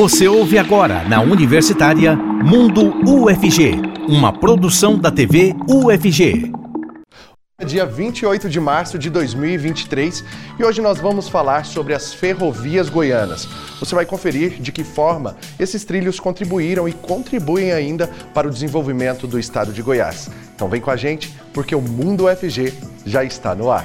Você ouve agora na Universitária Mundo UFG, uma produção da TV UFG. Dia 28 de março de 2023 e hoje nós vamos falar sobre as ferrovias goianas. Você vai conferir de que forma esses trilhos contribuíram e contribuem ainda para o desenvolvimento do estado de Goiás. Então vem com a gente porque o Mundo UFG já está no ar.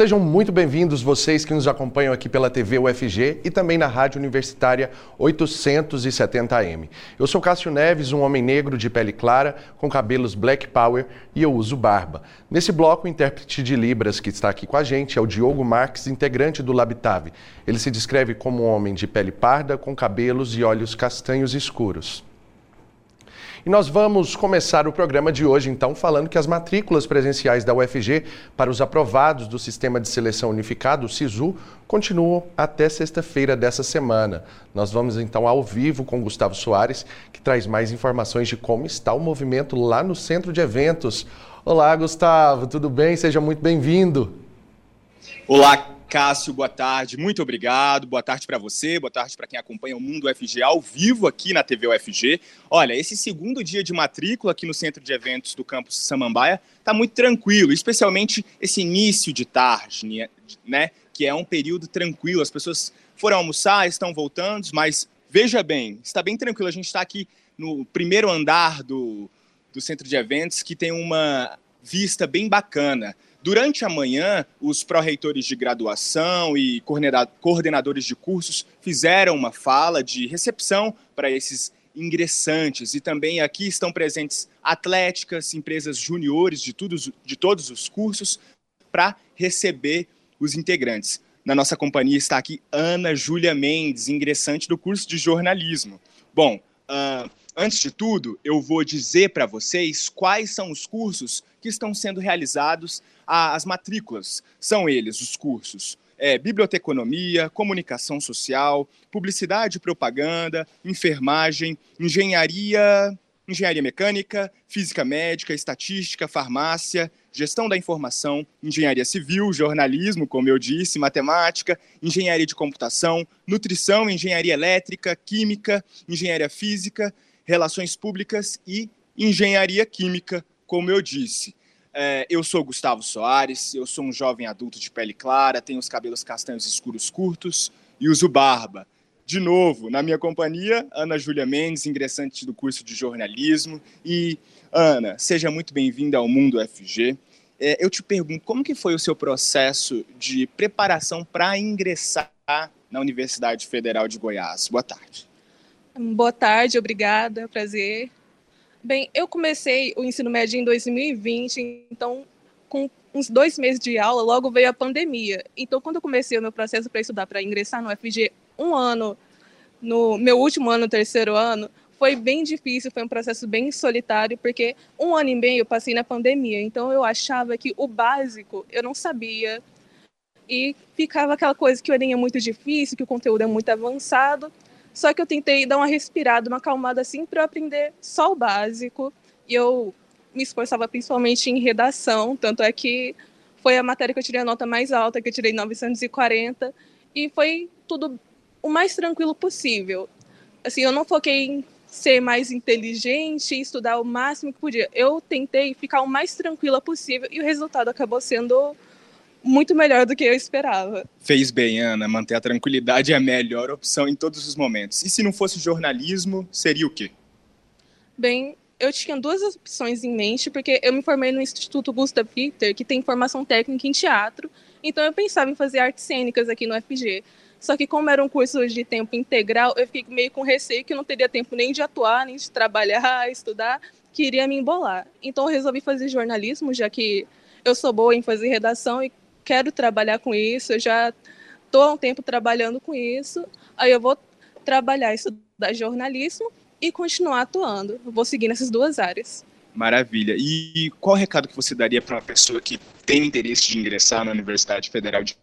Sejam muito bem-vindos vocês que nos acompanham aqui pela TV UFG e também na Rádio Universitária 870M. Eu sou Cássio Neves, um homem negro de pele clara, com cabelos black power e eu uso barba. Nesse bloco, o intérprete de Libras que está aqui com a gente é o Diogo Marques, integrante do Labitave. Ele se descreve como um homem de pele parda, com cabelos e olhos castanhos escuros. E nós vamos começar o programa de hoje, então, falando que as matrículas presenciais da UFG para os aprovados do Sistema de Seleção Unificado, o SISU, continuam até sexta-feira dessa semana. Nós vamos, então, ao vivo com Gustavo Soares, que traz mais informações de como está o movimento lá no centro de eventos. Olá, Gustavo, tudo bem? Seja muito bem-vindo. Olá, Cássio, boa tarde, muito obrigado. Boa tarde para você, boa tarde para quem acompanha o Mundo UFG ao vivo aqui na TV UFG. Olha, esse segundo dia de matrícula aqui no centro de eventos do campus Samambaia está muito tranquilo, especialmente esse início de tarde, né? Que é um período tranquilo. As pessoas foram almoçar, estão voltando, mas veja bem, está bem tranquilo. A gente está aqui no primeiro andar do, do centro de eventos que tem uma vista bem bacana. Durante a manhã, os pró-reitores de graduação e coordenadores de cursos fizeram uma fala de recepção para esses ingressantes e também aqui estão presentes atléticas, empresas juniores de, todos, de todos os cursos para receber os integrantes. Na nossa companhia está aqui Ana Júlia Mendes, ingressante do curso de jornalismo. Bom, uh, Antes de tudo, eu vou dizer para vocês quais são os cursos que estão sendo realizados, as matrículas. São eles os cursos é, biblioteconomia, comunicação social, publicidade e propaganda, enfermagem, engenharia, engenharia mecânica, física médica, estatística, farmácia, gestão da informação, engenharia civil, jornalismo, como eu disse, matemática, engenharia de computação, nutrição, engenharia elétrica, química, engenharia física, relações públicas e engenharia química, como eu disse. É, eu sou Gustavo Soares, eu sou um jovem adulto de pele clara, tenho os cabelos castanhos escuros curtos e uso barba. De novo, na minha companhia, Ana Júlia Mendes, ingressante do curso de jornalismo. E, Ana, seja muito bem-vinda ao Mundo FG. É, eu te pergunto, como que foi o seu processo de preparação para ingressar na Universidade Federal de Goiás? Boa tarde. Boa tarde, obrigada, prazer. Bem, eu comecei o ensino médio em 2020, então, com uns dois meses de aula, logo veio a pandemia. Então, quando eu comecei o meu processo para estudar, para ingressar no FG, um ano, no meu último ano, terceiro ano, foi bem difícil, foi um processo bem solitário, porque um ano e meio eu passei na pandemia, então eu achava que o básico eu não sabia, e ficava aquela coisa que o Enem é muito difícil, que o conteúdo é muito avançado, só que eu tentei dar uma respirada, uma acalmada assim para aprender só o básico. E eu me esforçava principalmente em redação, tanto é que foi a matéria que eu tirei a nota mais alta, que eu tirei 940, e foi tudo o mais tranquilo possível. Assim, eu não foquei em ser mais inteligente estudar o máximo que podia. Eu tentei ficar o mais tranquila possível e o resultado acabou sendo muito melhor do que eu esperava. Fez bem, Ana. Manter a tranquilidade é a melhor opção em todos os momentos. E se não fosse jornalismo, seria o quê? Bem, eu tinha duas opções em mente, porque eu me formei no Instituto Gustav Richter, que tem formação técnica em teatro, então eu pensava em fazer artes cênicas aqui no FG. Só que como era um curso de tempo integral, eu fiquei meio com receio que eu não teria tempo nem de atuar, nem de trabalhar, estudar, queria me embolar. Então eu resolvi fazer jornalismo, já que eu sou boa em fazer redação e quero trabalhar com isso, eu já estou há um tempo trabalhando com isso, aí eu vou trabalhar, estudar jornalismo e continuar atuando. Eu vou seguir nessas duas áreas. Maravilha. E qual o recado que você daria para uma pessoa que tem interesse de ingressar na Universidade Federal de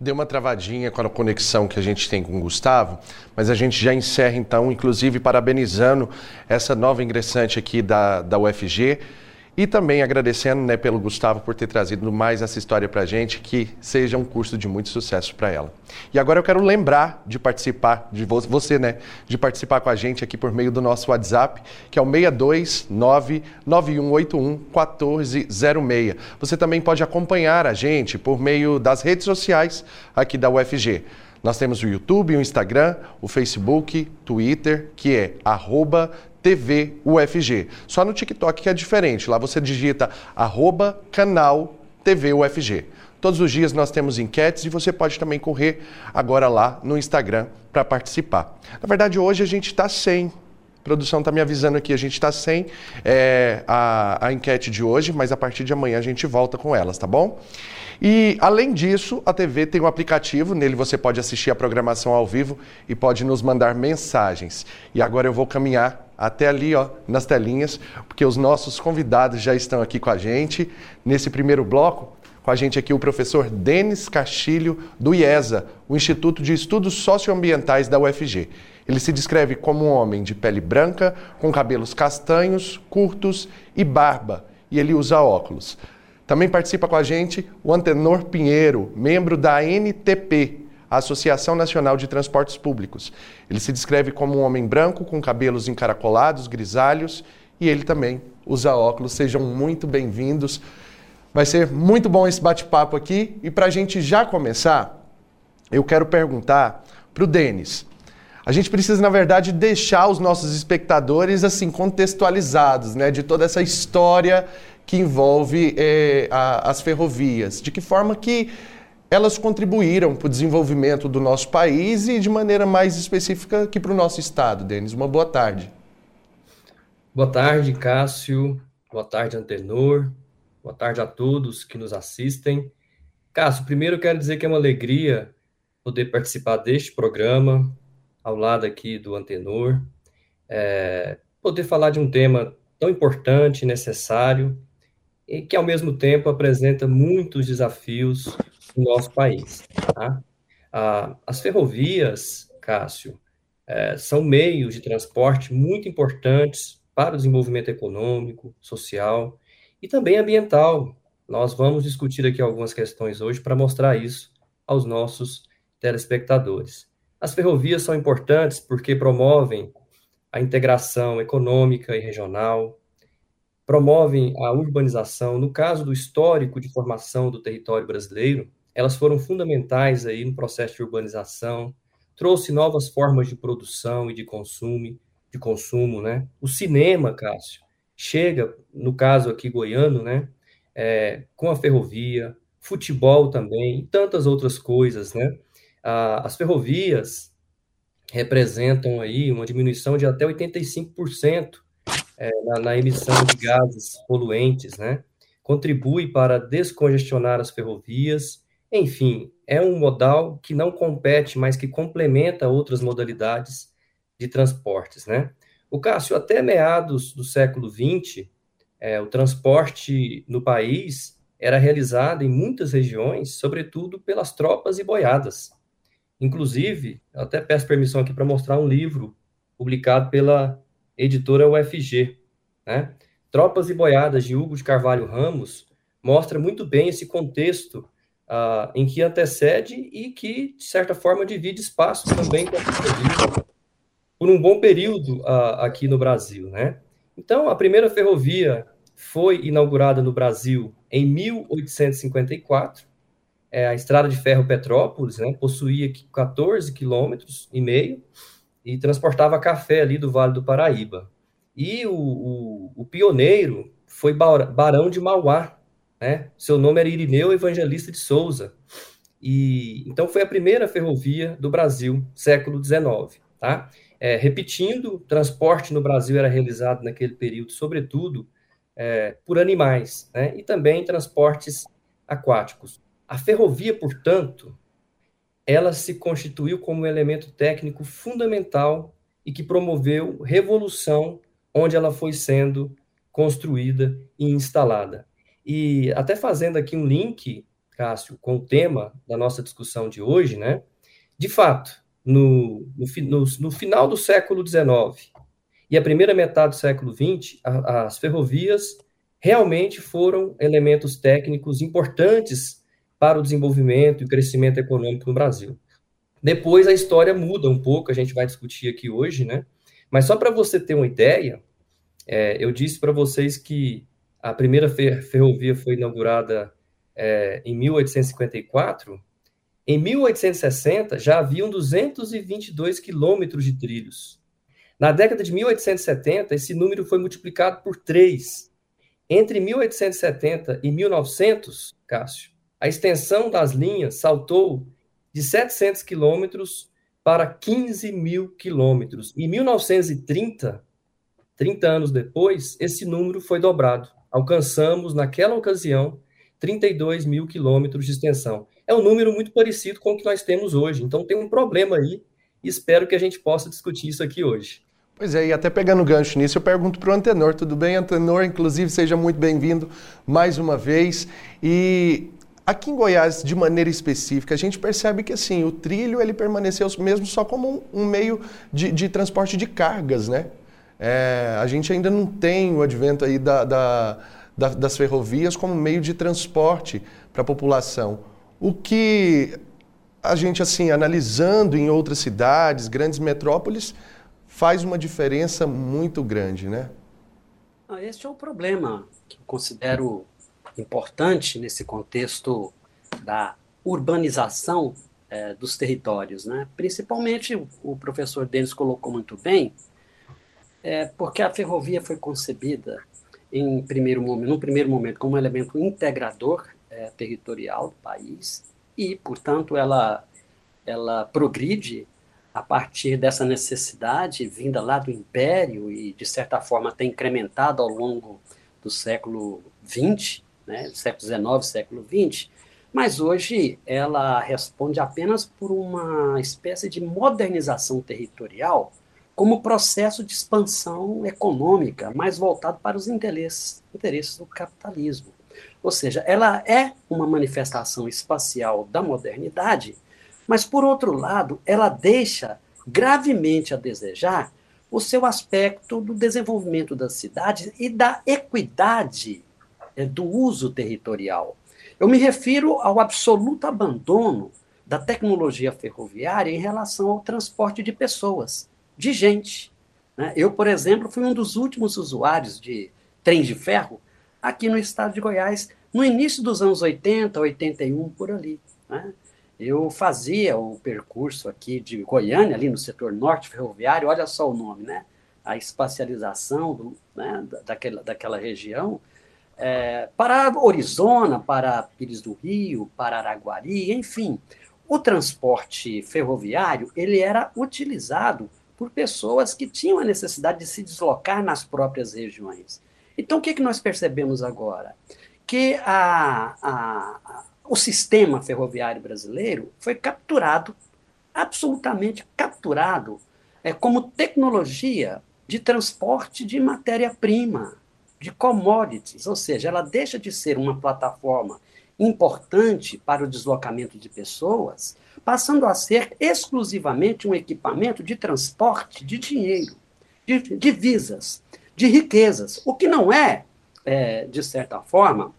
Deu uma travadinha com a conexão que a gente tem com o Gustavo, mas a gente já encerra então, inclusive parabenizando essa nova ingressante aqui da, da UFG e também agradecendo né, pelo Gustavo por ter trazido mais essa história para a gente, que seja um curso de muito sucesso para ela. E agora eu quero lembrar de participar, de você, né, de participar com a gente aqui por meio do nosso WhatsApp, que é o 62991811406. Você também pode acompanhar a gente por meio das redes sociais aqui da UFG. Nós temos o YouTube, o Instagram, o Facebook, Twitter, que é arroba TV UFG. Só no TikTok que é diferente. Lá você digita arroba canal TV UFG. Todos os dias nós temos enquetes e você pode também correr agora lá no Instagram para participar. Na verdade, hoje a gente está sem. A produção está me avisando aqui, a gente está sem é, a, a enquete de hoje, mas a partir de amanhã a gente volta com elas, tá bom? E, além disso, a TV tem um aplicativo, nele você pode assistir a programação ao vivo e pode nos mandar mensagens. E agora eu vou caminhar até ali, ó, nas telinhas, porque os nossos convidados já estão aqui com a gente. Nesse primeiro bloco, com a gente aqui o professor Denis Castilho, do IESA, o Instituto de Estudos Socioambientais da UFG. Ele se descreve como um homem de pele branca, com cabelos castanhos, curtos e barba, e ele usa óculos. Também participa com a gente o Antenor Pinheiro, membro da NTP, a Associação Nacional de Transportes Públicos. Ele se descreve como um homem branco com cabelos encaracolados, grisalhos, e ele também usa óculos. Sejam muito bem-vindos. Vai ser muito bom esse bate-papo aqui. E para a gente já começar, eu quero perguntar para o Denis. A gente precisa, na verdade, deixar os nossos espectadores assim contextualizados, né, de toda essa história que envolve é, a, as ferrovias. De que forma que elas contribuíram para o desenvolvimento do nosso país e de maneira mais específica aqui para o nosso estado, Denis. Uma boa tarde. Boa tarde, Cássio. Boa tarde, Antenor. Boa tarde a todos que nos assistem. Cássio, primeiro quero dizer que é uma alegria poder participar deste programa, ao lado aqui do Antenor, é, poder falar de um tema tão importante, necessário, e que, ao mesmo tempo, apresenta muitos desafios no nosso país. Tá? Ah, as ferrovias, Cássio, é, são meios de transporte muito importantes para o desenvolvimento econômico, social e também ambiental. Nós vamos discutir aqui algumas questões hoje para mostrar isso aos nossos telespectadores. As ferrovias são importantes porque promovem a integração econômica e regional, promovem a urbanização. No caso do histórico de formação do território brasileiro, elas foram fundamentais aí no processo de urbanização, trouxe novas formas de produção e de consumo, de consumo, né? O cinema, Cássio, chega, no caso aqui goiano, né? É, com a ferrovia, futebol também, e tantas outras coisas, né? Ah, as ferrovias representam aí uma diminuição de até 85% é, na, na, emissão de gases poluentes, né? Contribui para descongestionar as ferrovias. Enfim, é um modal que não compete, mas que complementa outras modalidades de transportes, né? O Cássio, até meados do século XX, é, o transporte no país era realizado em muitas regiões, sobretudo pelas tropas e boiadas. Inclusive, até peço permissão aqui para mostrar um livro publicado pela editora UFG, né? Tropas e Boiadas, de Hugo de Carvalho Ramos, mostra muito bem esse contexto uh, em que antecede e que, de certa forma, divide espaço também por um bom período uh, aqui no Brasil, né? Então, a primeira ferrovia foi inaugurada no Brasil em 1854, é, a estrada de ferro Petrópolis, né, possuía 14 quilômetros e meio, e transportava café ali do Vale do Paraíba. E o, o, o pioneiro foi Barão de Mauá, né? Seu nome era Irineu Evangelista de Souza. E então foi a primeira ferrovia do Brasil, século XIX, tá? É, repetindo, transporte no Brasil era realizado naquele período, sobretudo é, por animais, né? E também transportes aquáticos. A ferrovia, portanto, ela se constituiu como um elemento técnico fundamental e que promoveu revolução onde ela foi sendo construída e instalada. E até fazendo aqui um link, Cássio, com o tema da nossa discussão de hoje, né? De fato, no, no, no, final do século XIX e a primeira metade do século XX, a, as ferrovias realmente foram elementos técnicos importantes para o desenvolvimento e o crescimento econômico no Brasil. Depois a história muda um pouco, a gente vai discutir aqui hoje, né? Mas só para você ter uma ideia, é, eu disse para vocês que a primeira ferrovia foi inaugurada é, em 1854. Em 1860 já haviam 222 quilômetros de trilhos. Na década de 1870, esse número foi multiplicado por três. Entre 1870 e 1900, Cássio, a extensão das linhas saltou de 700 quilômetros para 15 mil quilômetros. Em 1930, 30 anos depois, esse número foi dobrado. Alcançamos, naquela ocasião, 32 mil quilômetros de extensão. É um número muito parecido com o que nós temos hoje. Então, tem um problema aí e espero que a gente possa discutir isso aqui hoje. Pois é, e até pegando gancho nisso, eu pergunto para o Antenor, tudo bem, Antenor? Inclusive, seja muito bem-vindo mais uma vez. E aqui em Goiás, de maneira específica, a gente percebe que assim, o trilho ele permaneceu mesmo só como um, um meio de, de, transporte de cargas, né? É, a gente ainda não tem o advento aí da, da, da, das ferrovias como meio de transporte para a população. O que a gente, assim, analisando em outras cidades, grandes metrópoles, faz uma diferença muito grande, né? Ah, este é o problema que eu considero importante nesse contexto da urbanização é, dos territórios, né? Principalmente o professor Denis colocou muito bem, é, porque a ferrovia foi concebida em primeiro momento, num primeiro momento como um elemento integrador é, territorial do país e, portanto, ela ela progride a partir dessa necessidade vinda lá do Império e, de certa forma, tem incrementado ao longo do século XX, né, século XIX, século XX, mas hoje ela responde apenas por uma espécie de modernização territorial como processo de expansão econômica mais voltado para os interesses, interesses do capitalismo. Ou seja, ela é uma manifestação espacial da modernidade, mas, por outro lado, ela deixa gravemente a desejar o seu aspecto do desenvolvimento das cidades e da equidade é, do uso territorial. Eu me refiro ao absoluto abandono da tecnologia ferroviária em relação ao transporte de pessoas, de gente. Né? Eu, por exemplo, fui um dos últimos usuários de trem de ferro aqui no estado de Goiás, no início dos anos 80, 81, por ali. Né? eu fazia o percurso aqui de Goiânia, ali no setor norte ferroviário, olha só o nome, né? A espacialização do, né, daquela, daquela região, é, para Orizona, para Pires do Rio, para Araguari, enfim. O transporte ferroviário, ele era utilizado por pessoas que tinham a necessidade de se deslocar nas próprias regiões. Então, o que, que nós percebemos agora? Que a, a, o sistema ferroviário brasileiro foi capturado, absolutamente capturado, é, como tecnologia de transporte de matéria-prima, de commodities, ou seja, ela deixa de ser uma plataforma importante para o deslocamento de pessoas, passando a ser exclusivamente um equipamento de transporte de dinheiro, de divisas, de riquezas, o que não é, é de certa forma,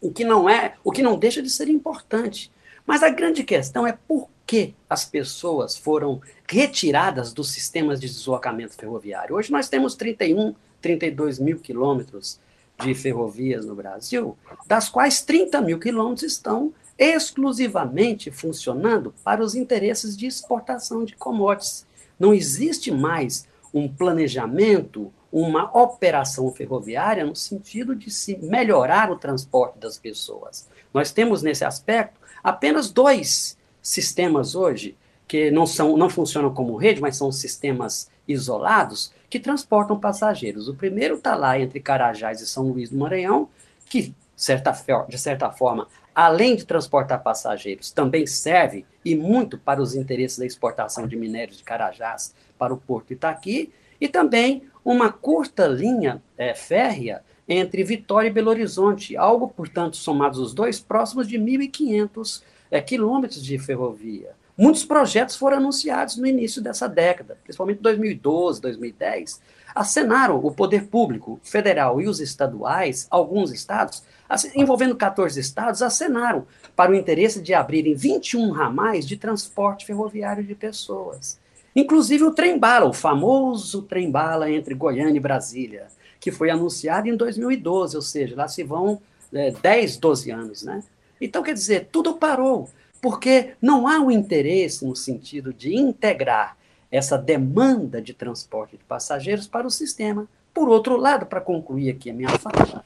o que não é, o que não deixa de ser importante. Mas a grande questão é por que as pessoas foram retiradas dos sistemas de deslocamento ferroviário. Hoje nós temos 31, 32 mil quilômetros de ferrovias no Brasil, das quais 30 mil quilômetros estão exclusivamente funcionando para os interesses de exportação de commodities. Não existe mais um planejamento uma operação ferroviária no sentido de se melhorar o transporte das pessoas. Nós temos nesse aspecto apenas dois sistemas hoje que não são não funcionam como rede, mas são sistemas isolados que transportam passageiros. O primeiro está lá entre Carajás e São Luís do Maranhão, que certa, de certa forma, além de transportar passageiros, também serve e muito para os interesses da exportação de minérios de Carajás para o Porto Itaqui e também uma curta linha é, férrea entre Vitória e Belo Horizonte, algo, portanto, somados os dois, próximos de 1.500 é, quilômetros de ferrovia. Muitos projetos foram anunciados no início dessa década, principalmente 2012, 2010. Acenaram o poder público federal e os estaduais, alguns estados, envolvendo 14 estados, acenaram para o interesse de abrirem 21 ramais de transporte ferroviário de pessoas. Inclusive o trem-bala, o famoso trem-bala entre Goiânia e Brasília, que foi anunciado em 2012, ou seja, lá se vão é, 10, 12 anos. Né? Então, quer dizer, tudo parou, porque não há um interesse no sentido de integrar essa demanda de transporte de passageiros para o sistema. Por outro lado, para concluir aqui a minha fala,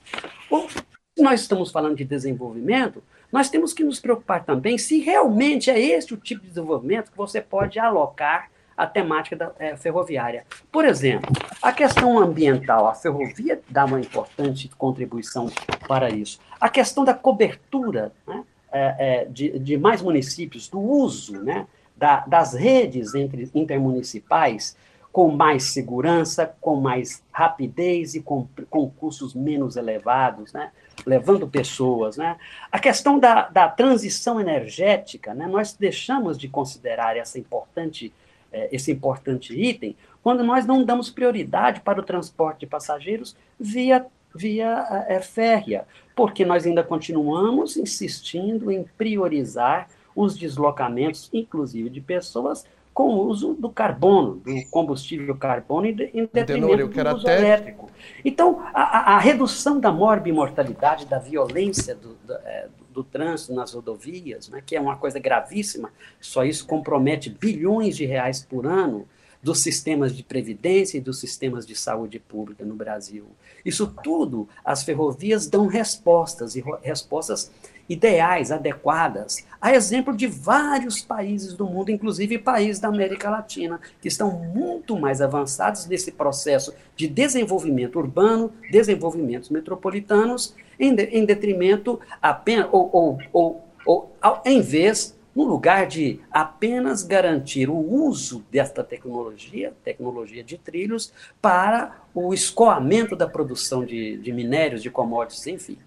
nós estamos falando de desenvolvimento, nós temos que nos preocupar também se realmente é esse o tipo de desenvolvimento que você pode alocar a temática da, é, ferroviária. Por exemplo, a questão ambiental, a ferrovia dá uma importante contribuição para isso. A questão da cobertura né, é, é, de, de, mais municípios, do uso né, da, das redes entre, intermunicipais com mais segurança, com mais rapidez e com, com custos menos elevados, né? levando pessoas. Né? A questão da, da transição energética, né? nós deixamos de considerar essa importante é, esse importante item, quando nós não damos prioridade para o transporte de passageiros via, via é, férrea, porque nós ainda continuamos insistindo em priorizar os deslocamentos, inclusive de pessoas, com o uso do carbono, do combustível carbono, em detrimento do uso até... elétrico. Então, a, a, redução da morbimortalidade, da violência do, do, é, do trânsito nas rodovias, né, que é uma coisa gravíssima, só isso compromete bilhões de reais por ano dos sistemas de previdência e dos sistemas de saúde pública no Brasil. Isso tudo, as ferrovias dão respostas, e respostas ideais, adequadas, a exemplo de vários países do mundo, inclusive países da América Latina, que estão muito mais avançados nesse processo de desenvolvimento urbano, desenvolvimentos metropolitanos, em, de, em detrimento apenas, ou, ou, ou, ou ao, em vez, no lugar de apenas garantir o uso desta tecnologia, tecnologia de trilhos, para o escoamento da produção de, de minérios, de commodities, enfim.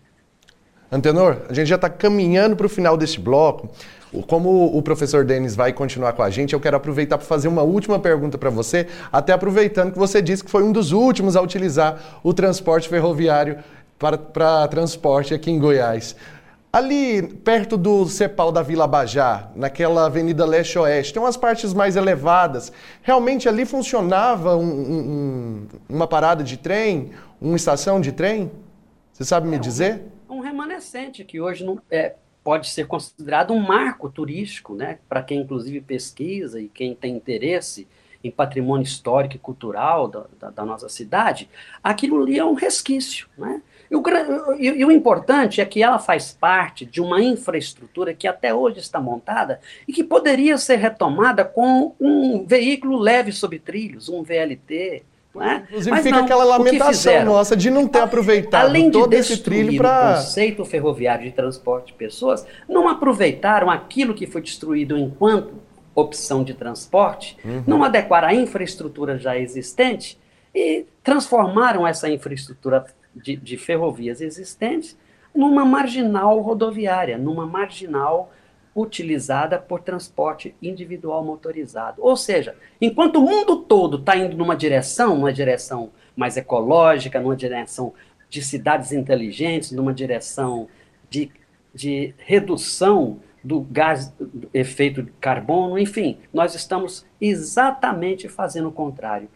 Antenor, a gente já está caminhando para o final desse bloco. Como o professor Denis vai continuar com a gente, eu quero aproveitar para fazer uma última pergunta para você, até aproveitando que você disse que foi um dos últimos a utilizar o transporte ferroviário para, para transporte aqui em Goiás. Ali, perto do Cepal da Vila Bajá, naquela avenida leste-oeste, tem umas partes mais elevadas. Realmente ali funcionava um, um, uma parada de trem, uma estação de trem? Você sabe me é, dizer? Um, remanescente que hoje não, é, pode ser considerado um marco turístico, né? Para quem inclusive pesquisa e quem tem interesse em patrimônio histórico e cultural da, da, da nossa cidade, aquilo ali é um resquício, né? E o, e, e o, importante é que ela faz parte de uma infraestrutura que até hoje está montada e que poderia ser retomada com um veículo leve sobre trilhos, um VLT. Né? Inclusive Mas fica não, aquela lamentação nossa de não ter aproveitado Além todo de esse trilho para. O conceito ferroviário de transporte de pessoas, não aproveitaram aquilo que foi destruído enquanto opção de transporte, uhum. não adequaram a infraestrutura já existente e transformaram essa infraestrutura de, de ferrovias existentes numa marginal rodoviária, numa marginal utilizada por transporte individual motorizado. Ou seja, enquanto o mundo todo está indo numa direção, uma direção mais ecológica, numa direção de cidades inteligentes, numa direção de, de redução do gás do efeito de carbono, enfim, nós estamos exatamente fazendo o contrário.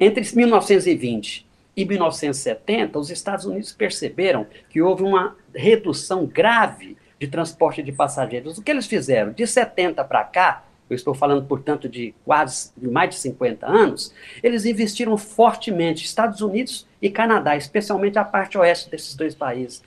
Entre 1920 e 1970, os Estados Unidos perceberam que houve uma redução grave de transporte de passageiros. O que eles fizeram? De 70 para cá, eu estou falando, portanto, de quase de mais de 50 anos, eles investiram fortemente, Estados Unidos e Canadá, especialmente a parte oeste desses dois países.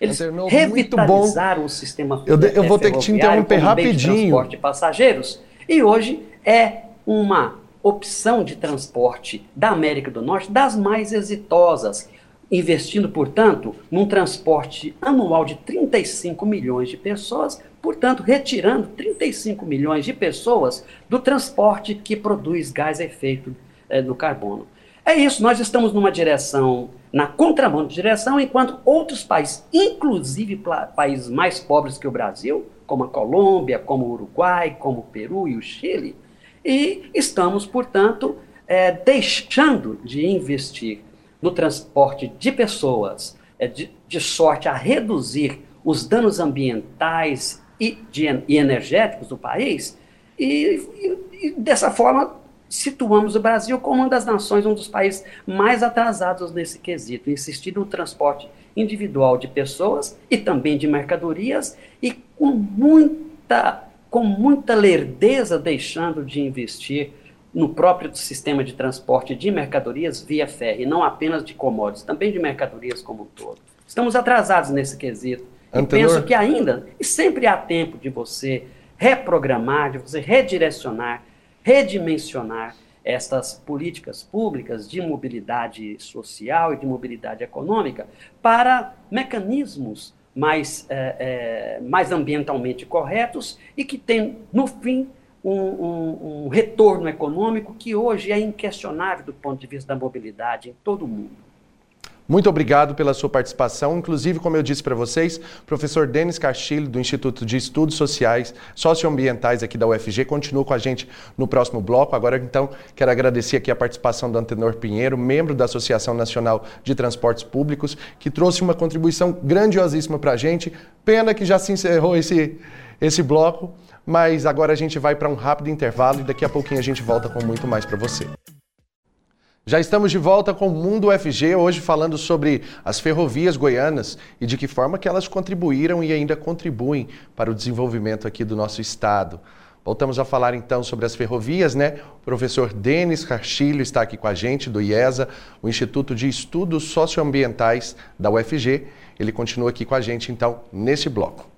Eles revitalizaram o sistema Eu, eu vou ter que te interromper rapidinho. De transporte de passageiros e hoje é uma opção de transporte da América do Norte das mais exitosas, investindo, portanto, num transporte anual de 35 milhões de pessoas, portanto, retirando 35 milhões de pessoas do transporte que produz gás efeito é, do carbono. É isso, nós estamos numa direção, na contramão de direção, enquanto outros países, inclusive países mais pobres que o Brasil, como a Colômbia, como o Uruguai, como o Peru e o Chile, e estamos, portanto, é, deixando de investir no transporte de pessoas, é, de, de, sorte a reduzir os danos ambientais e, de, e energéticos do país, e, e, e dessa forma situamos o Brasil como uma das nações, um dos países mais atrasados nesse quesito, insistir no transporte individual de pessoas e também de mercadorias e com muita, com muita lerdeza deixando de investir no próprio sistema de transporte de mercadorias via ferro, e não apenas de commodities, também de mercadorias como um todo. Estamos atrasados nesse quesito. E penso que ainda, e sempre há tempo de você reprogramar, de você redirecionar redimensionar estas políticas públicas de mobilidade social e de mobilidade econômica para mecanismos mais, é, é, mais ambientalmente corretos e que tem, no fim, um, um, um retorno econômico que hoje é inquestionável do ponto de vista da mobilidade em todo o mundo. Muito obrigado pela sua participação. Inclusive, como eu disse para vocês, professor Denis Castilho, do Instituto de Estudos Sociais, Socioambientais aqui da UFG, continua com a gente no próximo bloco. Agora, então, quero agradecer aqui a participação do Antenor Pinheiro, membro da Associação Nacional de Transportes Públicos, que trouxe uma contribuição grandiosíssima para a gente. Pena que já se encerrou esse, esse bloco, mas agora a gente vai para um rápido intervalo e daqui a pouquinho a gente volta com muito mais para você. Já estamos de volta com o Mundo UFG, hoje falando sobre as ferrovias goianas e de que forma que elas contribuíram e ainda contribuem para o desenvolvimento aqui do nosso estado. Voltamos a falar então sobre as ferrovias, né? O professor Denis Carchilho está aqui com a gente, do IESA, o Instituto de Estudos Socioambientais da UFG. Ele continua aqui com a gente então nesse bloco.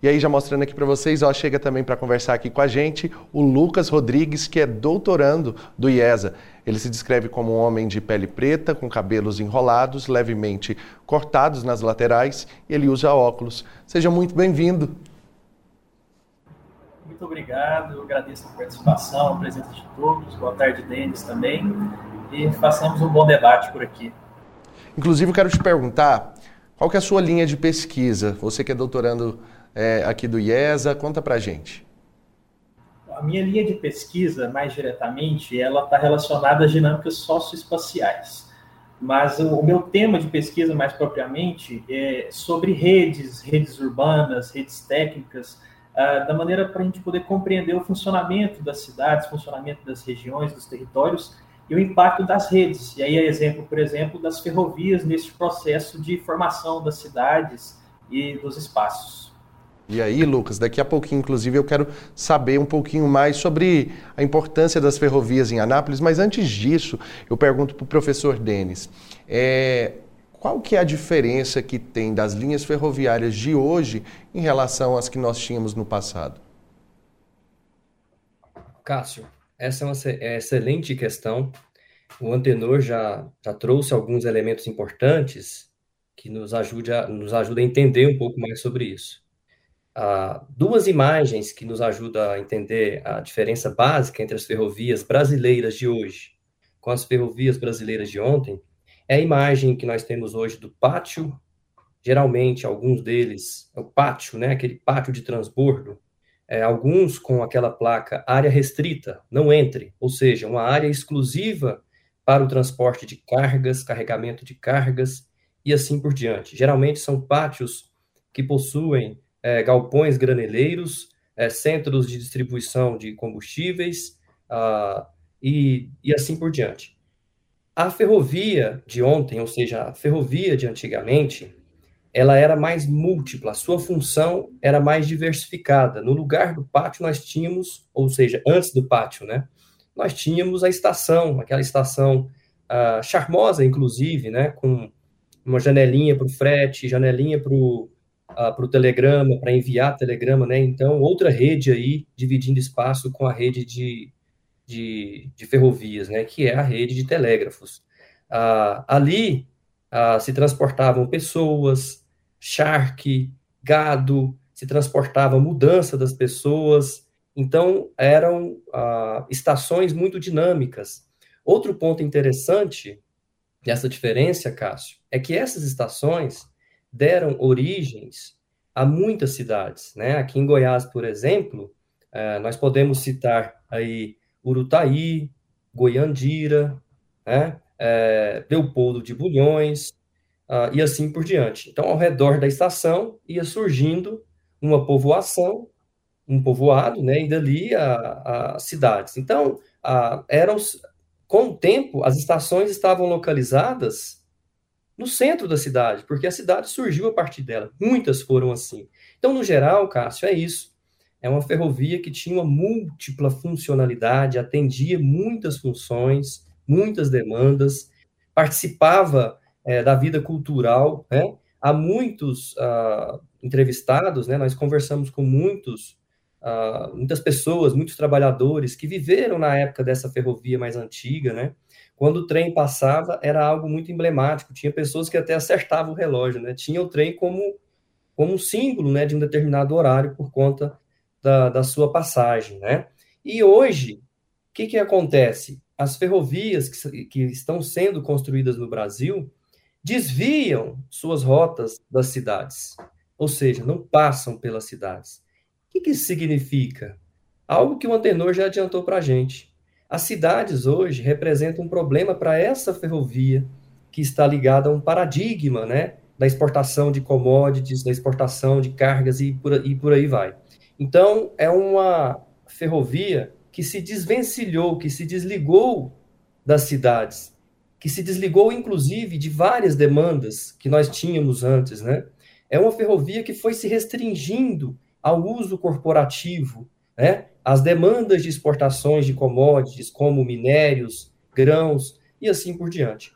E aí, já mostrando aqui para vocês, ó, chega também para conversar aqui com a gente o Lucas Rodrigues, que é doutorando do IESA. Ele se descreve como um homem de pele preta, com cabelos enrolados, levemente cortados nas laterais, e ele usa óculos. Seja muito bem-vindo. Muito obrigado, eu agradeço a participação, a presença de todos. Boa tarde, Denis, também. E façamos um bom debate por aqui. Inclusive, eu quero te perguntar qual é a sua linha de pesquisa? Você que é doutorando é, aqui do IESA, conta pra gente a minha linha de pesquisa, mais diretamente, ela está relacionada às dinâmicas socioespaciais. Mas o, meu tema de pesquisa, mais propriamente, é sobre redes, redes urbanas, redes técnicas, uh, da maneira para a gente poder compreender o funcionamento das cidades, funcionamento das regiões, dos territórios e o impacto das redes. E aí é exemplo, por exemplo, das ferrovias nesse processo de formação das cidades e dos espaços. E aí, Lucas, daqui a pouquinho, inclusive, eu quero saber um pouquinho mais sobre a importância das ferrovias em Anápolis, mas antes disso, eu pergunto para o professor Denis, é, qual que é a diferença que tem das linhas ferroviárias de hoje em relação às que nós tínhamos no passado? Cássio, essa é uma é excelente questão. O Antenor já, já trouxe alguns elementos importantes que nos ajuda, nos ajuda a entender um pouco mais sobre isso uh, duas imagens que nos ajudam a entender a diferença básica entre as ferrovias brasileiras de hoje com as ferrovias brasileiras de ontem é a imagem que nós temos hoje do pátio, geralmente alguns deles, é o pátio, né, aquele pátio de transbordo, é, alguns com aquela placa área restrita, não entre, ou seja, uma área exclusiva para o transporte de cargas, carregamento de cargas e assim por diante. Geralmente são pátios que possuem é, galpões graneleiros, é, centros de distribuição de combustíveis uh, e, e assim por diante. A ferrovia de ontem, ou seja, a ferrovia de antigamente, ela era mais múltipla, a sua função era mais diversificada. No lugar do pátio, nós tínhamos, ou seja, antes do pátio, né? Nós tínhamos a estação, aquela estação uh, charmosa, inclusive, né? Com uma janelinha para o frete, janelinha para o para o telegrama, para enviar telegrama, né? Então, outra rede aí dividindo espaço com a rede de, de, de ferrovias, né? Que é a rede de telégrafos. Ali se transportavam pessoas, charque, gado, se transportava mudança das pessoas. Então, eram estações muito dinâmicas, Outro ponto interessante dessa diferença, Cássio, é que essas estações deram origens a muitas cidades, né? Aqui em Goiás, por exemplo, é, nós podemos citar aí Urutaí, Goiandira, né? É, Leopoldo de Bulhões, uh, e assim por diante. Então, ao redor da estação, ia surgindo uma povoação, um povoado, né? E dali as cidades. Então, eram, com o tempo, as estações estavam localizadas no centro da cidade, porque a cidade surgiu a partir dela. Muitas foram assim. Então, no geral, Cássio, é isso. É uma ferrovia que tinha uma múltipla funcionalidade, atendia muitas funções, muitas demandas, participava é, da vida cultural. Né? Há muitos uh, entrevistados, né? nós conversamos com muitos, muitas pessoas, muitos trabalhadores que viveram na época dessa ferrovia mais antiga, né? Quando o trem passava, era algo muito emblemático. Tinha pessoas que até acertavam o relógio, né? Tinha o trem como, como um símbolo, né, de um determinado horário por conta da, da sua passagem, né? E hoje, o que que acontece? As ferrovias que, que estão sendo construídas no Brasil desviam suas rotas das cidades, ou seja, não passam pelas cidades. O que, que isso significa? Algo que o Antenor já adiantou para a gente as cidades hoje representam um problema para essa ferrovia que está ligada a um paradigma, né, da exportação de commodities, da exportação de cargas e por, e por aí vai. Então, é uma ferrovia que se desvencilhou, que se desligou das cidades, que se desligou, inclusive, de várias demandas que nós tínhamos antes, né? É uma ferrovia que foi se restringindo ao uso corporativo, né? as demandas de exportações de commodities, como minérios, grãos e assim por diante.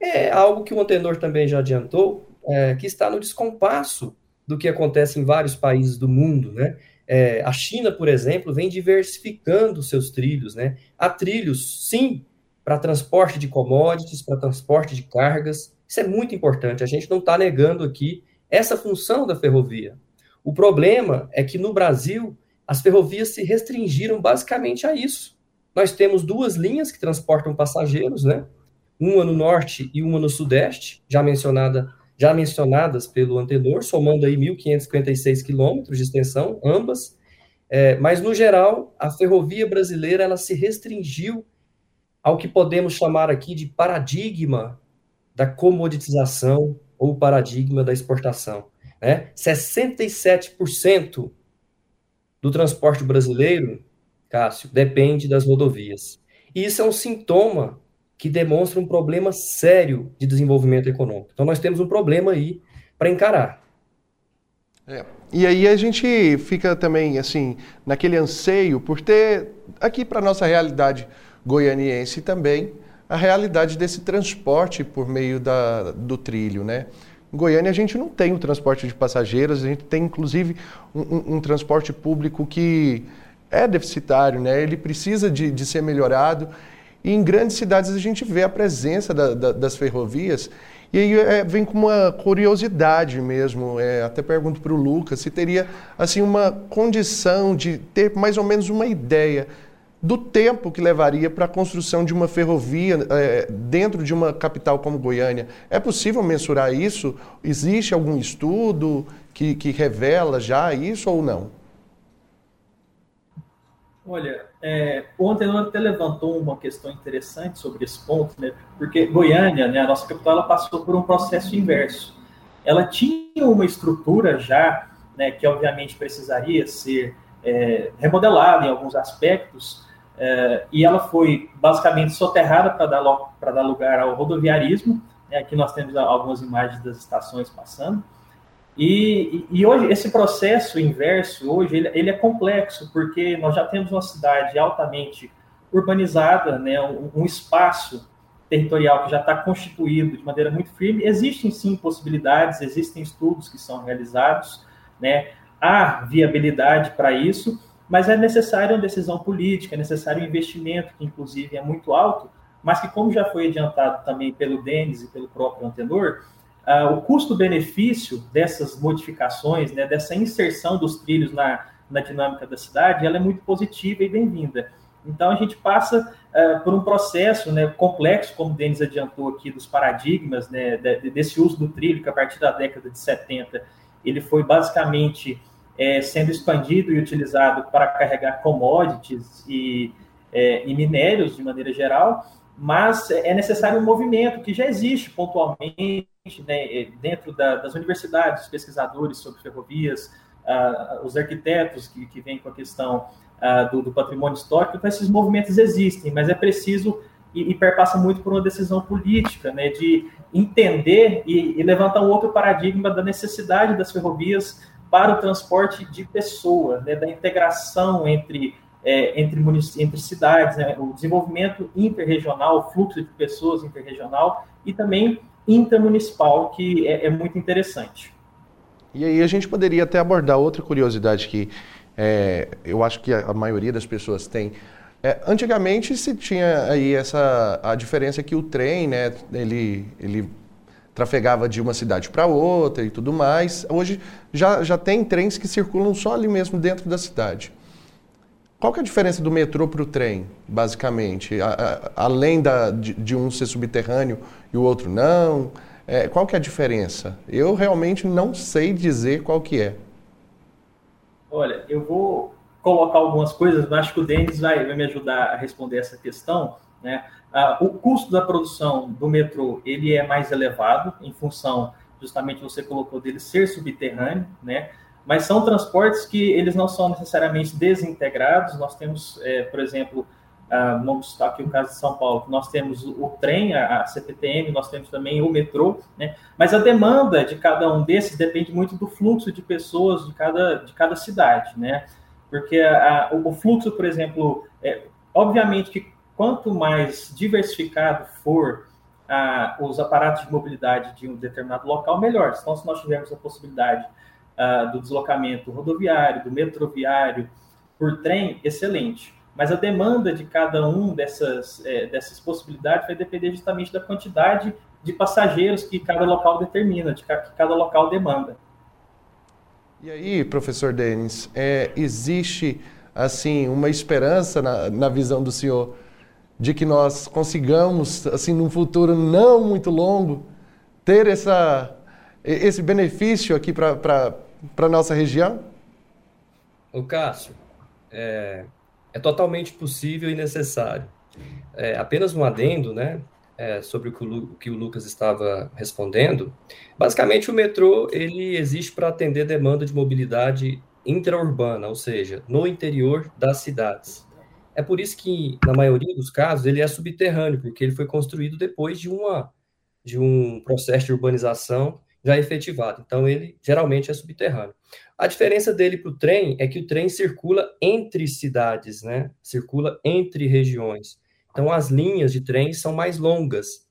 É algo que o Antenor também já adiantou, é, que está no descompasso do que acontece em vários países do mundo, né? É, a China, por exemplo, vem diversificando seus trilhos, né? Há trilhos, sim, para transporte de commodities, para transporte de cargas. Isso é muito importante. A gente não está negando aqui essa função da ferrovia. O problema é que no Brasil as ferrovias se restringiram basicamente a isso. Nós temos duas linhas que transportam passageiros, né? Uma no norte e uma no sudeste, já mencionada, já mencionadas pelo Antenor, somando aí 1.556 quilômetros de extensão, ambas. É, mas no geral, a ferrovia brasileira ela se restringiu ao que podemos chamar aqui de paradigma da comoditização ou paradigma da exportação. Né? 67% do transporte brasileiro, Cássio, depende das rodovias. E isso é um sintoma que demonstra um problema sério de desenvolvimento econômico. Então, nós temos um problema aí para encarar. É. E aí a gente fica também, assim, naquele anseio por ter, aqui para nossa realidade goianiense também, a realidade desse transporte por meio da, do trilho, né? Em Goiânia a gente não tem o transporte de passageiros, a gente tem inclusive um, um, um transporte público que é deficitário, né? ele precisa de, de, ser melhorado. E em grandes cidades a gente vê a presença da, da, das ferrovias e aí é, vem com uma curiosidade mesmo. É, até pergunto para o Lucas se teria assim uma condição de ter mais ou menos uma ideia do tempo que levaria para a construção de uma ferrovia é, dentro de uma capital como Goiânia. É possível mensurar isso? Existe algum estudo que, que revela já isso ou não? Olha, é, o Antenor até levantou uma questão interessante sobre esse ponto, né? porque Goiânia, né, a nossa capital, ela passou por um processo inverso. Ela tinha uma estrutura já, né, que obviamente precisaria ser é, remodelada em alguns aspectos, é, e ela foi basicamente soterrada para dar, dar lugar ao rodoviarismo. Né? Aqui nós temos algumas imagens das estações passando. E, e, hoje, esse processo inverso, hoje, ele, ele, é complexo, porque nós já temos uma cidade altamente urbanizada, né? um, um espaço territorial que já está constituído de maneira muito firme. Existem, sim, possibilidades, existem estudos que são realizados, né? há viabilidade para isso, mas é necessária uma decisão política, é necessário um investimento, que inclusive é muito alto, mas que, como já foi adiantado também pelo Denis e pelo próprio Antenor, uh, o custo-benefício dessas modificações, né, dessa inserção dos trilhos na, na dinâmica da cidade, ela é muito positiva e bem-vinda. Então a gente passa uh, por um processo né, complexo, como o Denis adiantou aqui, dos paradigmas né, desse uso do trilho, que a partir da década de 70 ele foi basicamente é, sendo expandido e utilizado para carregar commodities e, é, e minérios de maneira geral, mas é necessário um movimento que já existe pontualmente né, dentro da, das universidades, pesquisadores sobre ferrovias, uh, os arquitetos que, que vêm com a questão uh, do, do, patrimônio histórico, então esses movimentos existem, mas é preciso e, e perpassa muito por uma decisão política, né, de entender e, e levantar um outro paradigma da necessidade das ferrovias para o transporte de pessoa, né, da integração entre é, entre, entre cidades, né, o desenvolvimento interregional, o fluxo de pessoas interregional e também intermunicipal, que é, é muito interessante. E aí a gente poderia até abordar outra curiosidade que é, eu acho que a, maioria das pessoas tem. É, antigamente se tinha aí essa a diferença que o trem, né, ele, ele trafegava de uma cidade para outra e tudo mais. Hoje já, já tem trens que circulam só ali mesmo dentro da cidade. Qual que é a diferença do metrô para o trem, basicamente? A, a, além da, de, de, um ser subterrâneo e o outro não? É, qual que é a diferença? Eu realmente não sei dizer qual que é. Olha, eu vou colocar algumas coisas, mas acho que o Denis vai, vai me ajudar a responder essa questão. Né? Ah, o custo da produção do metrô ele é mais elevado em função, justamente você colocou dele ser subterrâneo, né? Mas são transportes que eles não são necessariamente desintegrados. Nós temos, é, por exemplo, ah, vamos citar aqui o caso de São Paulo, nós temos o, trem, a, CPTM, nós temos também o metrô, né? mas a demanda de cada um desses depende muito do fluxo de pessoas de cada, de cada cidade, né? Porque a, a, o fluxo, por exemplo, é, obviamente que quanto mais diversificado for os aparatos de mobilidade de um determinado local, melhor. Então, se nós tivermos a possibilidade do deslocamento rodoviário, do metroviário, por trem, excelente mas a demanda de cada um dessas, é, dessas possibilidades vai depender justamente da quantidade de passageiros que cada local determina, de que cada local demanda. E aí, professor Denis, é, existe assim uma esperança na, na visão do senhor de que nós consigamos, assim, num futuro não muito longo, ter essa, esse benefício aqui para a nossa região? O Cássio, é, é totalmente possível e necessário. É, apenas um adendo, né, é, sobre o que, o o que o Lucas estava respondendo. Basicamente, o metrô ele existe para atender demanda de mobilidade intraurbana, ou seja, no interior das cidades. É por isso que, na maioria dos casos, ele é subterrâneo, porque ele foi construído depois de, uma, de um processo de urbanização já efetivado. Então, ele geralmente é subterrâneo. A diferença dele para o trem é que o trem circula entre cidades, né? Circula entre regiões. Então, as linhas de trem são mais longas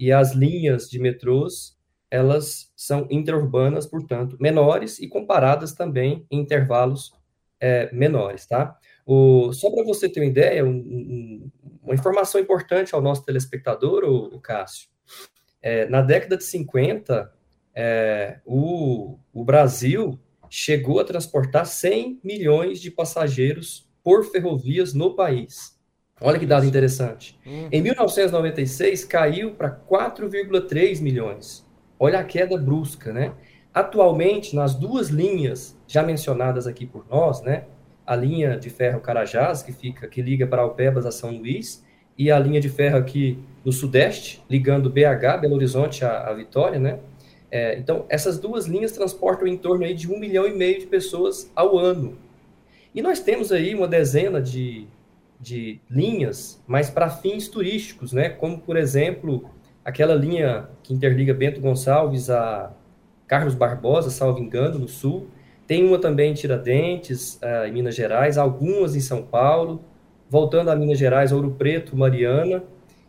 e as linhas de metrôs elas são interurbanas, portanto, menores e comparadas também em intervalos é, menores, tá? O, só para você ter uma ideia, um, um, uma informação importante ao nosso telespectador, o, o Cássio, é, na década de 50, é, o, o Brasil chegou a transportar 100 milhões de passageiros por ferrovias no país. Olha que dado interessante. Uhum. Em 1996, caiu para 4,3 milhões. Olha a queda brusca, né? Atualmente, nas duas linhas já mencionadas aqui por nós, né? A linha de ferro Carajás, que fica que liga para Alpebas a São Luís, e a linha de ferro aqui no Sudeste, ligando BH, Belo Horizonte a, a Vitória, né? É, então, essas duas linhas transportam em torno aí de um milhão e meio de pessoas ao ano. E nós temos aí uma dezena de, de linhas, mas para fins turísticos, né? Como, por exemplo, aquela linha que interliga Bento Gonçalves a Carlos Barbosa, salvo engano, no sul. Tem uma também em Tiradentes, uh, em Minas Gerais, algumas em São Paulo. Voltando a Minas Gerais, Ouro Preto, Mariana.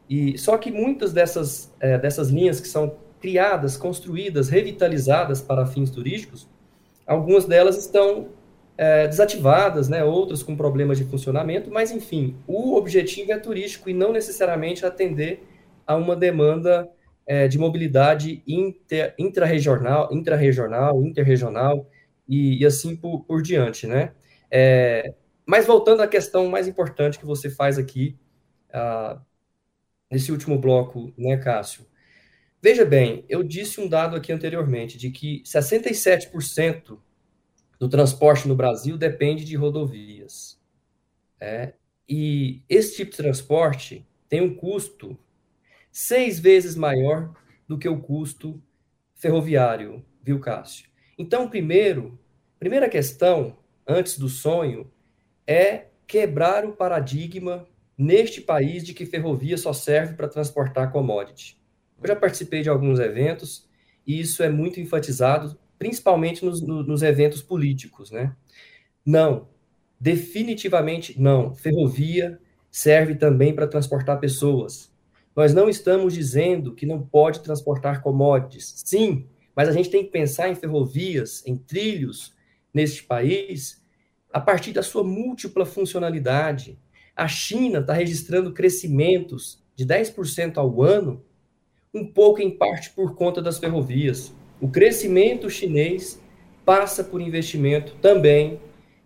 E só que muitas dessas, uh, dessas linhas que são criadas, construídas, revitalizadas para fins turísticos, algumas delas estão é, desativadas, né, outras com problemas de funcionamento, mas enfim, o objetivo é turístico e não necessariamente atender a uma demanda é, de mobilidade inter, intrarregional, intrarregional, interregional e, e assim por, por diante, né? É, mas voltando à questão mais importante que você faz aqui, uh, nesse último bloco, né, Cássio? Veja bem, eu disse um dado aqui anteriormente de que 67% do transporte no Brasil depende de rodovias. É, e esse tipo de transporte tem um custo seis vezes maior do que o custo ferroviário, viu, Cássio? Então, primeiro, primeira questão, antes do sonho, é quebrar o paradigma neste país de que ferrovia só serve para transportar commodity. Eu já participei de alguns eventos e isso é muito enfatizado, principalmente nos, nos eventos políticos, né? Não, definitivamente não. Ferrovia serve também para transportar pessoas. Nós não estamos dizendo que não pode transportar commodities. Sim, mas a gente tem que pensar em ferrovias, em trilhos neste país, a partir da sua múltipla funcionalidade. A China está registrando crescimentos de 10% ao ano, um pouco em parte por conta das ferrovias. O crescimento chinês passa por investimento também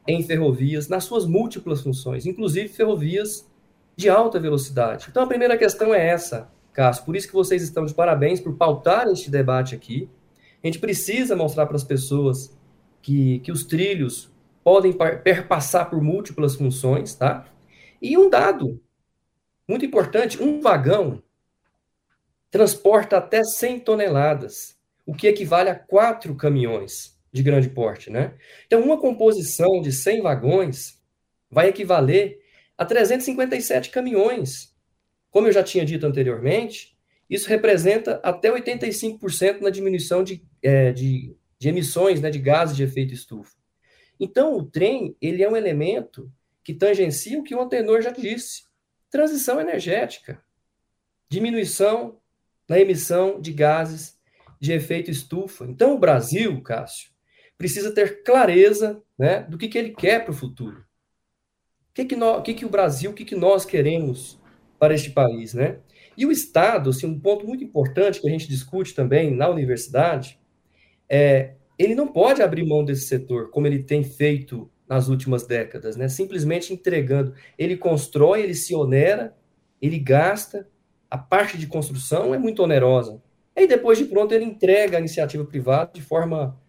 em ferrovias, nas suas múltiplas funções, inclusive ferrovias de alta velocidade. Então, a primeira questão é essa, Cássio. Por isso que vocês estão de parabéns por pautar este debate aqui. A gente precisa mostrar para as pessoas que, que os trilhos podem perpassar por múltiplas funções, tá? E um dado muito importante, um vagão transporta até 100 toneladas, o que equivale a quatro caminhões de grande porte, né? Então, uma composição de 100 vagões vai equivaler a 357 caminhões. Como eu já tinha dito anteriormente, isso representa até 85% na diminuição de, é, de, de emissões né, de gases de efeito estufa. Então, o trem ele é um elemento que tangencia o que o antenor já disse: transição energética, diminuição na emissão de gases de efeito estufa. Então, o Brasil, Cássio, precisa ter clareza né, do que, que ele quer para o futuro que, que, nós, que, que o Brasil, o que, que nós queremos para este país, né? E o Estado, assim, um ponto muito importante que a gente discute também na universidade, é ele não pode abrir mão desse setor, como ele tem feito nas últimas décadas, né? Simplesmente entregando. Ele constrói, ele se onera, ele gasta, a parte de construção é muito onerosa. E depois de pronto, ele entrega a iniciativa privada de forma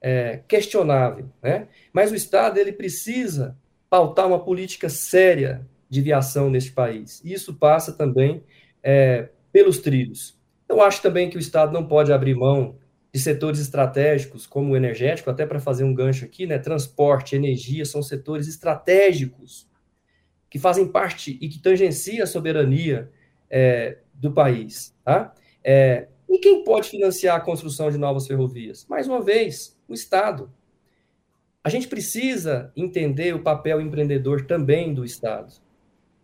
é, questionável, né? Mas o Estado, ele precisa pautar uma política séria de viação neste país. Isso passa também é, pelos trilhos. Eu acho também que o Estado não pode abrir mão de setores estratégicos, como o energético, até para fazer um gancho aqui, né? Transporte, energia são setores estratégicos que fazem parte e que tangenciam a soberania é, do país. Tá? É, e quem pode financiar a construção de novas ferrovias? Mais uma vez, o Estado a gente precisa entender o papel empreendedor também do Estado.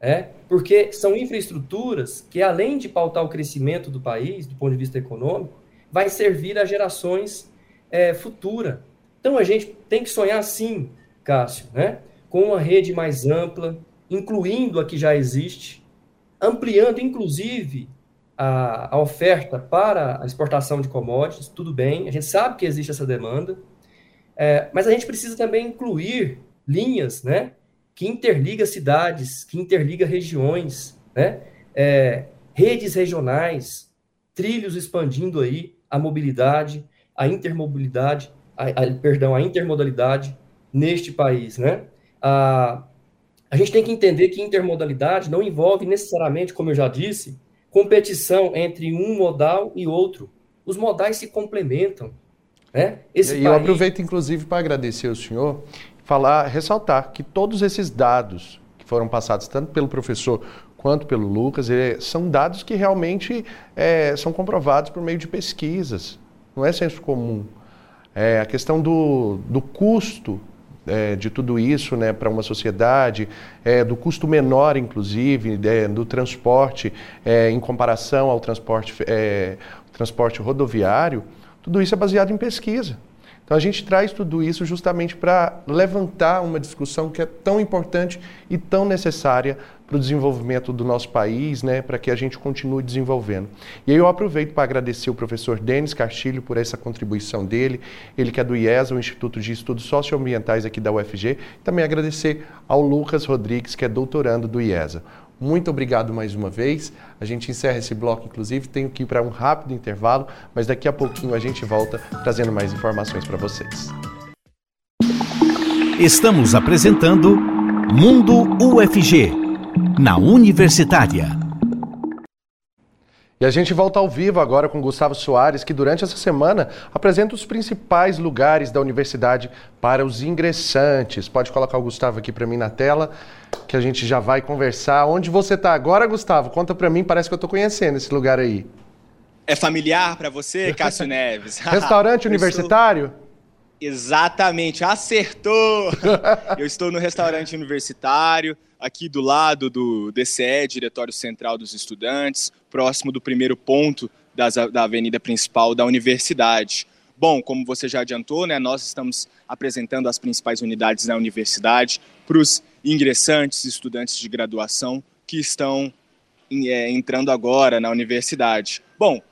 É? Porque são infraestruturas que, além de pautar o crescimento do país, do ponto de vista econômico, vai servir a gerações é, futuras. Então a gente tem que sonhar sim, Cássio, né? com uma rede mais ampla, incluindo a que já existe, ampliando inclusive a, a oferta para a exportação de commodities, tudo bem, a gente sabe que existe essa demanda, é, mas a gente precisa também incluir linhas, né, que interliga cidades, que interliga regiões, né, é, redes regionais, trilhos expandindo aí a mobilidade, a intermobilidade, a, a, perdão, a intermodalidade neste país, né? A, a gente tem que entender que intermodalidade não envolve necessariamente, como eu já disse, competição entre um modal e outro. Os modais se complementam. Né? Esse e país... eu aproveito, inclusive, para agradecer ao senhor, falar, ressaltar que todos esses dados que foram passados tanto pelo professor quanto pelo Lucas, é, são dados que realmente é, são comprovados por meio de pesquisas. Não é senso comum. É, a questão do, do custo é, de tudo isso né, para uma sociedade, é, do custo menor, inclusive, é, do transporte em comparação ao transporte, transporte rodoviário, tudo isso é baseado em pesquisa. Então a gente traz tudo isso justamente para levantar uma discussão que é tão importante e tão necessária para o desenvolvimento do nosso país, né, para que a gente continue desenvolvendo. E aí eu aproveito para agradecer o professor Denis Castilho por essa contribuição dele, ele que é do IESA, o Instituto de Estudos Socioambientais aqui da UFG, também agradecer ao Lucas Rodrigues, que é doutorando do IESA. Muito obrigado mais uma vez. A gente encerra esse bloco, inclusive. Tenho que ir para um rápido intervalo, mas daqui a pouquinho a gente volta trazendo mais informações para vocês. Estamos apresentando Mundo UFG, na Universitária. E a gente volta ao vivo agora com Gustavo Soares, que durante essa semana apresenta os principais lugares da universidade para os ingressantes. Pode colocar o Gustavo aqui para mim na tela, que a gente já vai conversar. Onde você está agora, Gustavo? Conta para mim, parece que eu estou conhecendo esse lugar aí. É familiar para você, Cássio Neves? Restaurante universitário? Exatamente, acertou! eu estou no restaurante universitário, aqui do lado do DCE, Diretório Central dos Estudantes, próximo do primeiro ponto das, da avenida principal da universidade. Bom, como você já adiantou, né, nós estamos apresentando as principais unidades da universidade para os ingressantes, estudantes de graduação que estão é, entrando agora na universidade. Bom,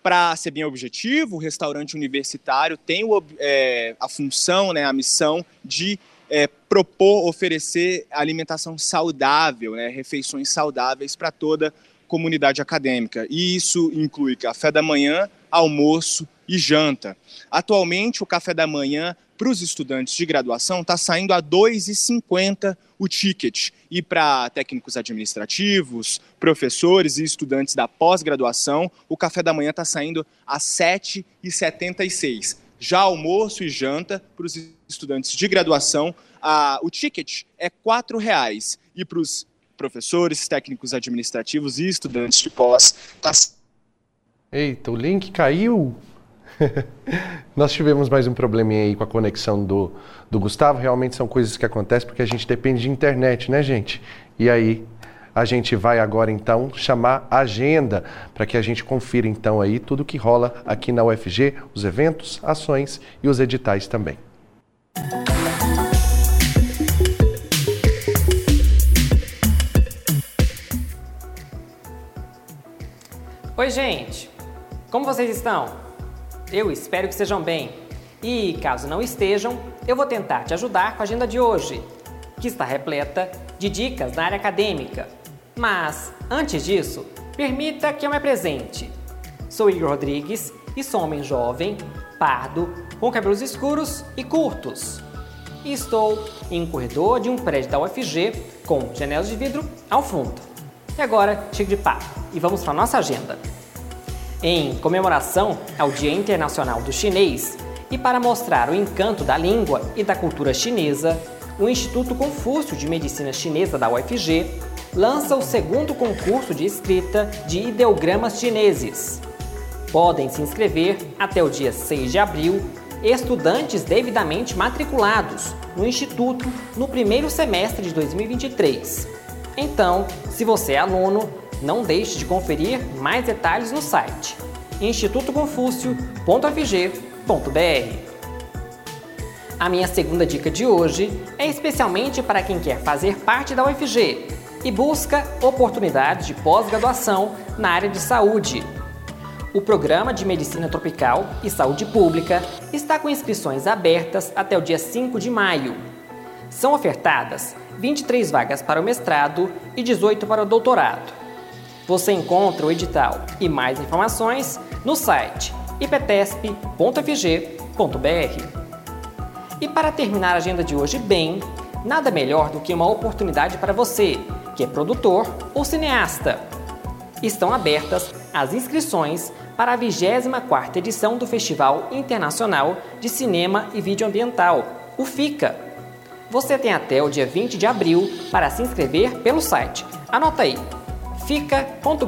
para ser bem objetivo, o restaurante universitário tem o, é, a função, né, a missão de é, propor, oferecer alimentação saudável, né, refeições saudáveis para toda comunidade acadêmica. E isso inclui café da manhã, almoço e janta. Atualmente, o café da manhã para os estudantes de graduação está saindo a R$ 2,50 o ticket. E para técnicos administrativos, professores e estudantes da pós-graduação, o café da manhã está saindo a R$ 7,76. Já almoço e janta para os estudantes de graduação, a, o ticket é R$ 4,00. E para os professores, técnicos administrativos e estudantes de pós, está... Eita, o link caiu! Nós tivemos mais um probleminha aí com a conexão do, do Gustavo. Realmente são coisas que acontecem porque a gente depende de internet, né, gente? E aí a gente vai agora então chamar a agenda para que a gente confira então aí tudo que rola aqui na UFG, os eventos, ações e os editais também. Oi, gente. Como vocês estão? Eu espero que estejam bem. E caso não estejam, eu vou tentar te ajudar com a agenda de hoje, que está repleta de dicas na área acadêmica. Mas, antes disso, permita que eu me apresente. Sou Igor Rodrigues e sou homem jovem, pardo, com cabelos escuros e curtos. E estou em um corredor de um prédio da UFG com janelas de vidro ao fundo. E agora, chego de papo e vamos para a nossa agenda. Em comemoração ao Dia Internacional do Chinês e para mostrar o encanto da língua e da cultura chinesa, o Instituto Confúcio de Medicina Chinesa da UFG lança o segundo concurso de escrita de ideogramas chineses. Podem se inscrever até o dia 6 de abril estudantes devidamente matriculados no Instituto no primeiro semestre de 2023. Então, se você é aluno, não deixe de conferir mais detalhes no site institutoconfúcio.fg.br. A minha segunda dica de hoje é especialmente para quem quer fazer parte da UFG e busca oportunidades de pós-graduação na área de saúde. O Programa de Medicina Tropical e Saúde Pública está com inscrições abertas até o dia 5 de maio. São ofertadas 23 vagas para o mestrado e 18 para o doutorado. Você encontra o edital e mais informações no site iptesp.fg.br. E para terminar a agenda de hoje bem, nada melhor do que uma oportunidade para você, que é produtor ou cineasta. Estão abertas as inscrições para a 24ª edição do Festival Internacional de Cinema e Vídeo Ambiental, o FICA. Você tem até o dia 20 de abril para se inscrever pelo site. Anota aí fica.gov.br.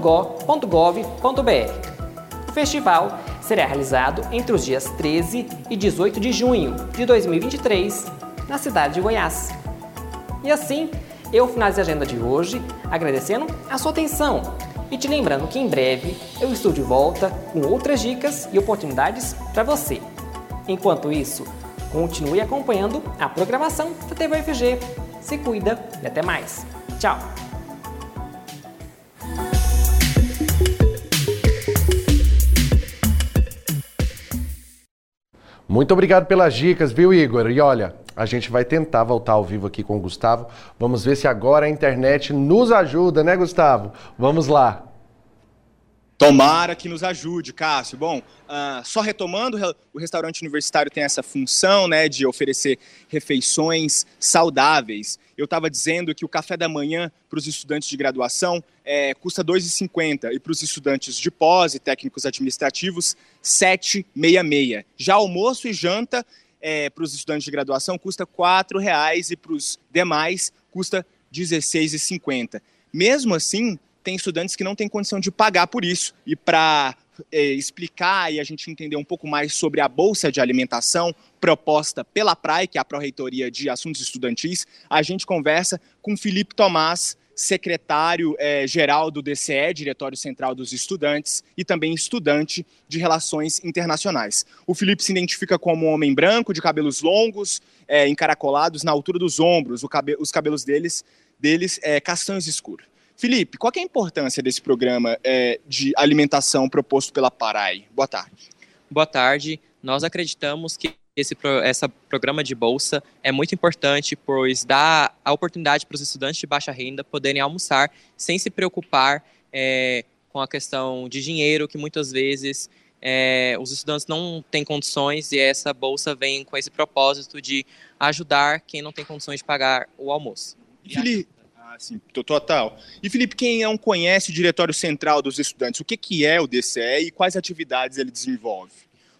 O festival será realizado entre os dias 13 e 18 de junho de 2023, na cidade de Goiás. E assim, eu finalizo a agenda de hoje agradecendo a sua atenção e te lembrando que em breve eu estou de volta com outras dicas e oportunidades para você. Enquanto isso, continue acompanhando a programação da TV UFG. Se cuida e até mais. Tchau! Muito obrigado pelas dicas, viu, Igor? E olha, a gente vai tentar voltar ao vivo aqui com o Gustavo. Vamos ver se agora a internet nos ajuda, né, Gustavo? Vamos lá. Tomara que nos ajude, Cássio. Bom, uh, só retomando, o restaurante universitário tem essa função né, de oferecer refeições saudáveis. Eu estava dizendo que o café da manhã para os estudantes de graduação é, custa R$ 2,50 e para os estudantes de pós e técnicos administrativos, R$ 7,66. Já almoço e janta é, para os estudantes de graduação custa R$ 4,00 e para os demais custa R$ 16,50. Mesmo assim, tem estudantes que não têm condição de pagar por isso. E para é, explicar e a gente entender um pouco mais sobre a bolsa de alimentação proposta pela PRAE, que é a Pró-Reitoria de Assuntos Estudantis, a gente conversa com Felipe Tomás, secretário-geral é, do DCE, Diretório Central dos Estudantes, e também estudante de Relações Internacionais. O Felipe se identifica como um homem branco, de cabelos longos, é, encaracolados na altura dos ombros, cabe os cabelos deles, deles é, castanhos escuros. Felipe, qual é a importância desse programa é, de alimentação proposto pela Parai? Boa tarde. Boa tarde. Nós acreditamos que esse essa programa de bolsa é muito importante, pois dá a oportunidade para os estudantes de baixa renda poderem almoçar sem se preocupar é, com a questão de dinheiro, que muitas vezes é, os estudantes não têm condições e essa bolsa vem com esse propósito de ajudar quem não tem condições de pagar o almoço. Felipe, sim, total. E Felipe, quem não conhece o Diretório Central dos Estudantes, o que, que é o DCE e quais atividades ele desenvolve?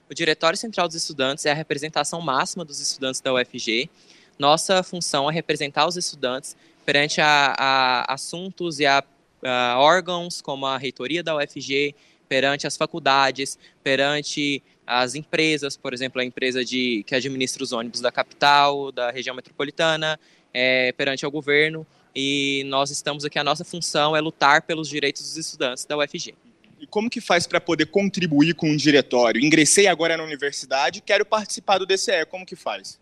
O Diretório Central dos Estudantes é a representação máxima dos estudantes da UFG. Nossa função é representar os estudantes perante a, a assuntos e a, a órgãos como a reitoria da UFG, perante as faculdades, perante as empresas, por exemplo, a empresa de, que administra os ônibus da capital, da região metropolitana, é, perante o governo e nós estamos aqui, a nossa função é lutar pelos direitos dos estudantes da UFG. E como que faz para poder contribuir com o diretório? Ingressei agora na universidade, quero participar do DCE, como que faz?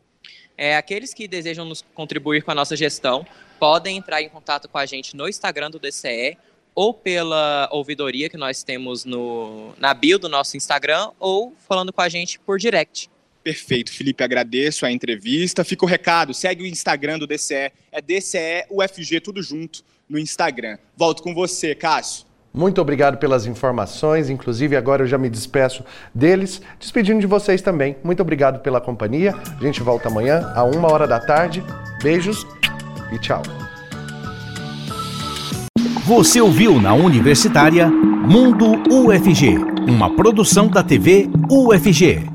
É, aqueles que desejam nos contribuir com a nossa gestão podem entrar em contato com a gente no Instagram do DCE ou pela ouvidoria que nós temos no, na bio do nosso Instagram ou falando com a gente por direct. Perfeito, Felipe, agradeço a entrevista. Fica o recado, segue o Instagram do DCE, é DCE UFG, tudo junto no Instagram. Volto com você, Cássio. Muito obrigado pelas informações, inclusive agora eu já me despeço deles, despedindo de vocês também. Muito obrigado pela companhia. A gente volta amanhã, a uma hora da tarde. Beijos e tchau. Você ouviu na Universitária Mundo UFG, uma produção da TV UFG.